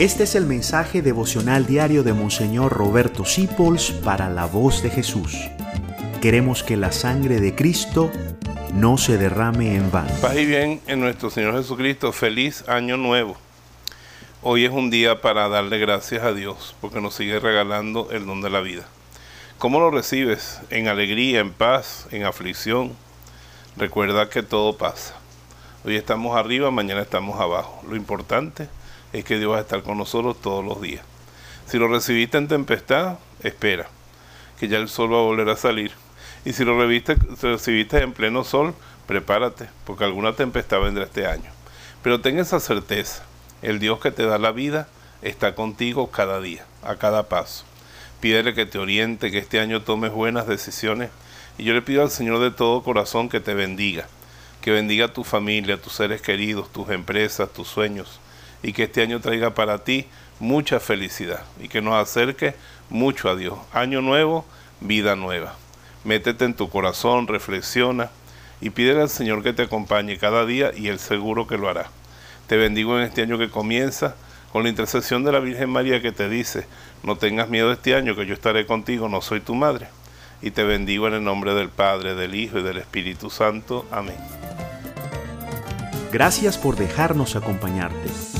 Este es el mensaje devocional diario de Monseñor Roberto Sipols para la voz de Jesús. Queremos que la sangre de Cristo no se derrame en vano. Paz y bien en nuestro Señor Jesucristo. Feliz año nuevo. Hoy es un día para darle gracias a Dios porque nos sigue regalando el don de la vida. ¿Cómo lo recibes? ¿En alegría, en paz, en aflicción? Recuerda que todo pasa. Hoy estamos arriba, mañana estamos abajo. Lo importante es que Dios va a estar con nosotros todos los días. Si lo recibiste en tempestad, espera, que ya el sol va a volver a salir. Y si lo recibiste en pleno sol, prepárate, porque alguna tempestad vendrá este año. Pero ten esa certeza, el Dios que te da la vida está contigo cada día, a cada paso. Pídele que te oriente, que este año tomes buenas decisiones. Y yo le pido al Señor de todo corazón que te bendiga, que bendiga a tu familia, a tus seres queridos, tus empresas, tus sueños y que este año traiga para ti mucha felicidad y que nos acerque mucho a Dios. Año nuevo, vida nueva. Métete en tu corazón, reflexiona y pídele al Señor que te acompañe cada día y Él seguro que lo hará. Te bendigo en este año que comienza con la intercesión de la Virgen María que te dice, no tengas miedo este año que yo estaré contigo, no soy tu madre. Y te bendigo en el nombre del Padre, del Hijo y del Espíritu Santo. Amén. Gracias por dejarnos acompañarte.